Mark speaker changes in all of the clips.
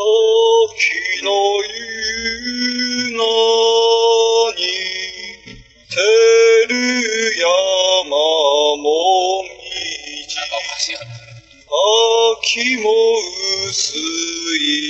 Speaker 1: 秋の夕菜に照る山も。秋も薄い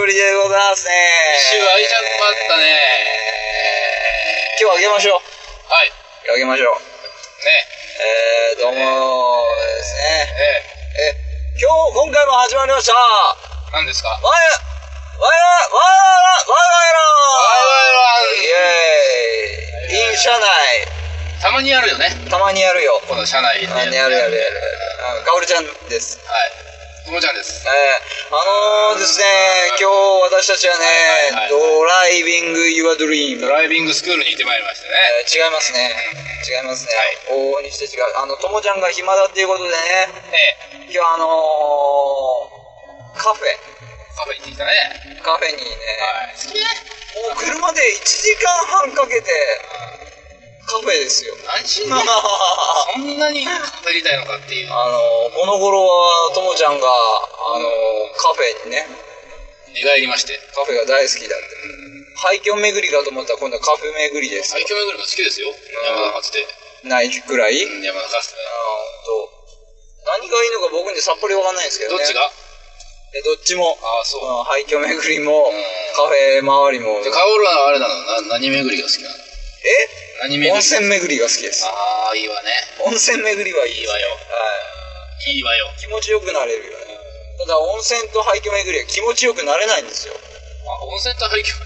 Speaker 1: ぶりでございますね。
Speaker 2: 一週空いちゃったね。
Speaker 1: 今日あげましょう。
Speaker 2: はい。
Speaker 1: あげましょう。
Speaker 2: ね。
Speaker 1: えー、どうもですね。
Speaker 2: え
Speaker 1: え、今日、今回も始まりました。
Speaker 2: 何ですか？
Speaker 1: や、わや、わや、わや、わやらイェーイイン車内。
Speaker 2: たまにやるよね。
Speaker 1: たまにやるよ。
Speaker 2: この車内で。
Speaker 1: たまにやるやるやる。うんかおるちゃんです。
Speaker 2: はい。ともちゃんです。
Speaker 1: えー、あのーですね、今日私たちはね、
Speaker 2: はいはい
Speaker 1: ドライビング・ユア・ドリーム。
Speaker 2: ドライビングスクールに行ってまいりましたね。
Speaker 1: えー違いますね。違いますね。往々にして違う。あの、ともちゃんが暇だっていうことでね、
Speaker 2: ええ。
Speaker 1: 今日あのー、カフェ、
Speaker 2: カフェ行ってきたね。
Speaker 1: カフェにね、
Speaker 2: はい。好きね。
Speaker 1: もう車で1時間半かけて、カフェですよ。
Speaker 2: 何しんの
Speaker 1: あ
Speaker 2: そんなにカフェりたいのかっていう。
Speaker 1: のー、この頃はともちゃんが、あのー、カフェにね、
Speaker 2: 寝返りまして。
Speaker 1: カフェが大好きだって。廃墟巡りかと思ったら今度はカフェ巡りですよ
Speaker 2: 最。強巡りも好きですよ。山田かつて。
Speaker 1: ないくらい、
Speaker 2: うん、山田かつて
Speaker 1: 何がいいのか僕にさっぱりわかんないんですけどね。
Speaker 2: どっちが？
Speaker 1: えどっちも。
Speaker 2: ああ、そう。
Speaker 1: うん廃墟巡りも、
Speaker 2: ん
Speaker 1: カフェ周りも。
Speaker 2: カオルはあれなの？な何巡りが好きなの？
Speaker 1: え？
Speaker 2: 何巡り
Speaker 1: 温泉巡りが好きです。
Speaker 2: ああ、いいわね。
Speaker 1: 温泉巡りはいい
Speaker 2: いいわよ。
Speaker 1: はい
Speaker 2: いわよ。
Speaker 1: い。気持ちよくなれるよね。ただ温泉と廃墟巡りは気持ちよくなれないんですよ。
Speaker 2: あ、温泉と廃墟、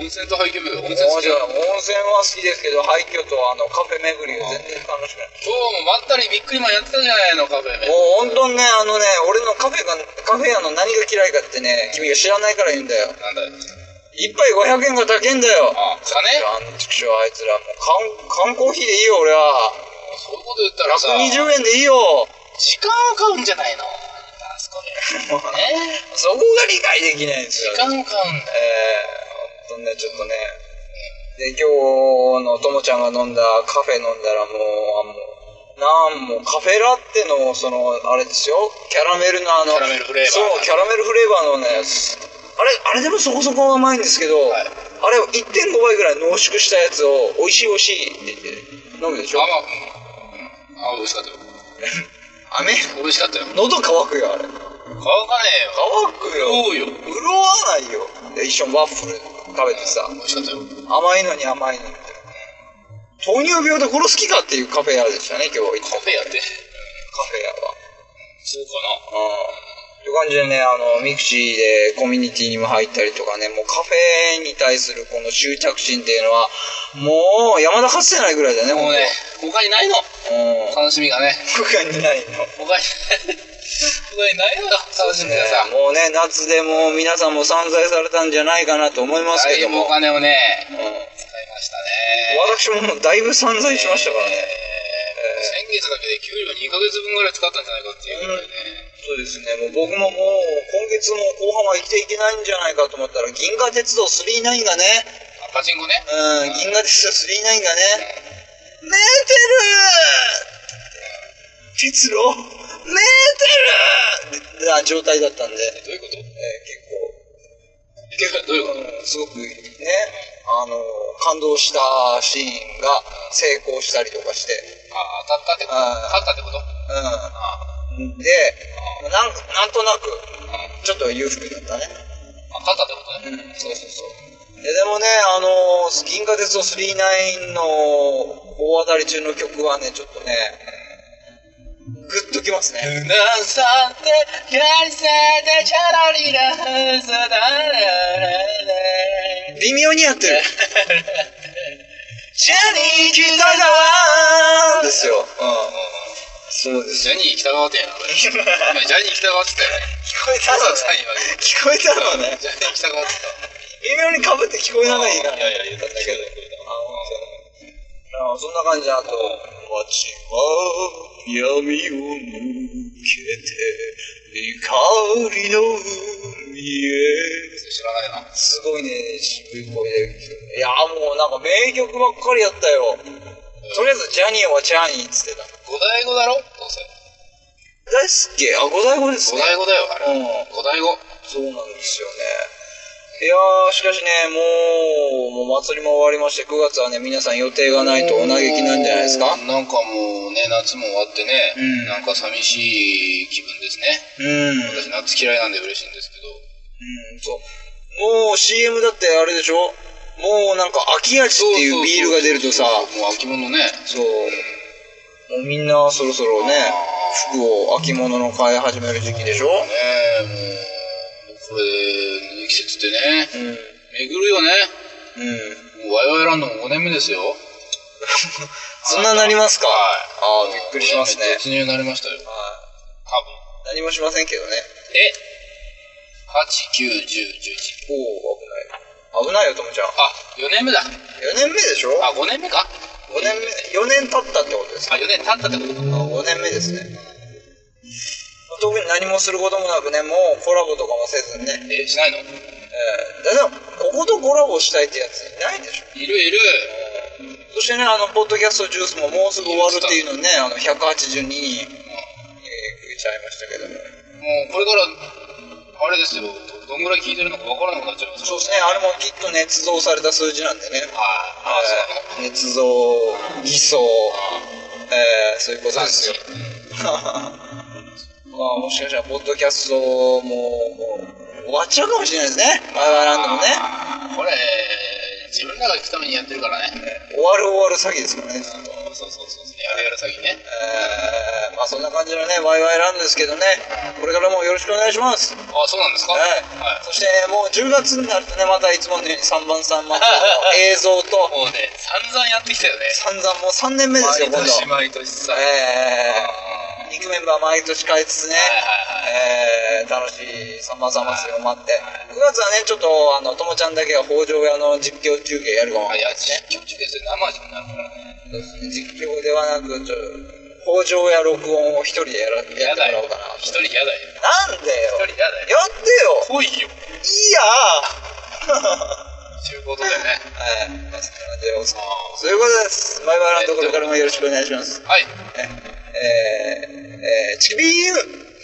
Speaker 2: 温泉と廃墟巡り、温泉好き
Speaker 1: 温泉は好きですけど、廃墟とあのカフェ巡りが全然楽しくない。
Speaker 2: 今日もまったりびっくりマンやってたじゃないの、カフェ。
Speaker 1: もう本当にね、あのね、俺のカフェが、カフェ屋の何が嫌いかってね、君が知らないから言うんだよ。
Speaker 2: なんだよ。
Speaker 1: 一杯500円が高いんだよ。
Speaker 2: あ、金？
Speaker 1: あんちくしょうあいつら、もう缶、缶コーヒーでいいよ、俺は。
Speaker 2: そういうこと言ったらさ、
Speaker 1: 120円でいいよ。
Speaker 2: 時間を買うんじゃないの？あそこで。ね
Speaker 1: そこが理解できないんですよ。
Speaker 2: 時間を買うんだよ。
Speaker 1: えー、ほんとね、ちょっとね。で、今日のともちゃんが飲んだカフェ飲んだらもう、あもう、なんもうカフェラテの、その、あれですよ。キャラメルのあの、
Speaker 2: キャラメルフレーバー
Speaker 1: そう、キャラメルフレーバーのね、すあれ、あれでもそこそこ甘いんですけど、
Speaker 2: はい
Speaker 1: あれを1.5倍ぐらい濃縮したやつを、美味しい美味しいって言って飲むでしょ？
Speaker 2: あ、まあ、うんあ、美味しかったよ。
Speaker 1: 飴
Speaker 2: 美味しかったよ。
Speaker 1: 喉乾くよ、あれ。
Speaker 2: 乾かねえよ。
Speaker 1: 乾くよ。
Speaker 2: そうよ。
Speaker 1: 潤わないよ。で、一緒にワッフル食べてさ、
Speaker 2: 美味しかったよ。
Speaker 1: 甘いのに甘いのに。糖尿病で殺す気かっていうカフェ屋でしたね、今日
Speaker 2: カフェやって。
Speaker 1: カフェ屋は。
Speaker 2: そうか
Speaker 1: うん。という感じでね、あの、ミクシーでコミュニティにも入ったりとかね、もうカフェに対するこの執着心っていうのは、もう山田かつてないぐらいだね、
Speaker 2: な。もうね、他にないの。
Speaker 1: うん。
Speaker 2: 楽しみがね。
Speaker 1: 他にないの。
Speaker 2: 他に、他にないのよ。楽しみがさ。
Speaker 1: もうね、夏でもう皆さんも散財されたんじゃないかなと思います
Speaker 2: だいぶ
Speaker 1: けども。
Speaker 2: お金をね、
Speaker 1: うん
Speaker 2: 使いましたね。
Speaker 1: 私ももうだいぶ散財しましたからね。
Speaker 2: えー先月だけで給料2ヶ月分ぐらい使ったんじゃないかっていうぐらいね。
Speaker 1: そうですね、もう僕ももう今月も後半は生きていけないんじゃないかと思ったら、銀河鉄道999がね、
Speaker 2: あパチンコね。
Speaker 1: うん、銀河鉄道999がね、メーテル鉄路。メーテルな状態だったんで、えー
Speaker 2: どういうこと？
Speaker 1: 結構、
Speaker 2: どういうこと？
Speaker 1: うんすごくね、あの、感動したシーンが成功したりとかして、
Speaker 2: あ、当たったってこと？
Speaker 1: あー
Speaker 2: 勝ったってこと？
Speaker 1: うん。で、なんなんとなく、ちょっと裕福だったね。
Speaker 2: あ、勝ったってことね。
Speaker 1: うん、そうそうそう。ででもね、あのー、銀河鉄道39の大当たり中の曲はね、ちょっとね、グッときますね。
Speaker 2: なさって、やりせて、チャラリラ、
Speaker 1: 微妙にやってる。ジャニー北川ですよ。うん。そうですよ。
Speaker 2: ジャニー北川ってやな。今 ジャニー北川って言ったよね。
Speaker 1: 聞こえたのね。聞こえたのね。
Speaker 2: ジャニー北川って
Speaker 1: 微妙に被って聞こえながらい
Speaker 2: やいや言った
Speaker 1: だけど。あ、そんな感じで、あと、街は闇を抜けて、光の海いえ
Speaker 2: 知らないな。
Speaker 1: すごいね、渋い声で。いや、もうなんか名曲ばっかりやったよ。とりあえず、ジャニーはジャニーっつってた。
Speaker 2: 五代五だろ？どうせ。
Speaker 1: 大好きあ、五代五ですね。
Speaker 2: 五代五だよ、あれ。
Speaker 1: うん。
Speaker 2: 五代五。
Speaker 1: そうなんですよね。いやー、しかしね、もう、もう祭りも終わりまして、9月はね、皆さん予定がないとお嘆きなんじゃないですか？
Speaker 2: なんかもうね、夏も終わってね、
Speaker 1: うん
Speaker 2: なんか寂しい気分ですね。
Speaker 1: うん。
Speaker 2: 私夏嫌いなんで嬉しいんですけど。
Speaker 1: うん、そう。もう CM だってあれでしょ？もうなんか秋味っていうビールが出るとさ、
Speaker 2: もう秋物ね。
Speaker 1: そう。もうみんなそろそろね、服を秋物の買い始める時期でしょ？
Speaker 2: ねえ、もう、これ、季節ってね、
Speaker 1: うん。
Speaker 2: 巡るよね。
Speaker 1: うん。
Speaker 2: もうワイワイランドも5年目ですよ。
Speaker 1: そんななりますか？
Speaker 2: はい。
Speaker 1: ああ、びっくりしますね。はい。
Speaker 2: 突入になりましたよ。多分。
Speaker 1: 何もしませんけどね。
Speaker 2: え ?8、9、10、11。
Speaker 1: おお危ない。危ないよ、ともちゃん。
Speaker 2: あ、4年目だ。
Speaker 1: 4年目でしょ？
Speaker 2: あ、5年目か
Speaker 1: ?5 年目、4年経ったってことですか？
Speaker 2: あ、4年経ったってことか？
Speaker 1: あ5年目ですね。特に何もすることもなくね、もうコラボとかもせずにね。
Speaker 2: え、しないの？い
Speaker 1: えー、だってこことコラボしたいってやついないでしょ。
Speaker 2: るいる。
Speaker 1: そしてね、あの、ポッドキャストジュースももうすぐ終わるっていうのね、あの、182人、えー、増えちゃいましたけども。
Speaker 2: もう、これから、あれですよ。どどんぐらい聞いてるのかわからなくなっちゃいます
Speaker 1: そうですね、あれもきっと捏造された数字なんでね。
Speaker 2: ああ、そうなの
Speaker 1: えー捏造、偽装、えー、そういうことですよ。まあ、もしかしたら、ポッドキャストも、もう、終わっちゃうかもしれないですね。ワイワイランドもね。
Speaker 2: これ、自分らが聞くためにやってるからね。
Speaker 1: 終わる終わる詐欺ですからね。
Speaker 2: そうそうそうそう。やるやる詐欺ね。
Speaker 1: えー、まあそんな感じのね、ワイワイランドですけどね、これからもよろしくお願いします。
Speaker 2: あ、そうなんですか？
Speaker 1: はい。
Speaker 2: はい。
Speaker 1: そしてもう10月になるとね、またいつものように3番3番の 映像と、
Speaker 2: もうね、散々やってきたよね。
Speaker 1: 散々もう3年目ですよ、今度。
Speaker 2: 毎年毎年さ。はい
Speaker 1: え
Speaker 2: あ
Speaker 1: ー、肉メンバー毎年変えつつね、
Speaker 2: はい
Speaker 1: えー、楽しいサンバーサンバ祭りを待って、9月はね、ちょっと、あの、ともちゃんだけが北条屋の実況中継やるかも
Speaker 2: はい。や、実況中継で生じゃなるからね。
Speaker 1: 実況ではなく、ちょ北条屋録音を一人でやらやってもらおうかな。。
Speaker 2: 一人やだよ。
Speaker 1: なんでよ。
Speaker 2: 一人やだよ。
Speaker 1: やってよ
Speaker 2: 来いよ。
Speaker 1: いいや
Speaker 2: ということでね。
Speaker 1: はい。まあ、そんな感じでおそういうことです。バイバイランドこれからもよろしくお願いします。
Speaker 2: はい。
Speaker 1: えー、えー、チキビーン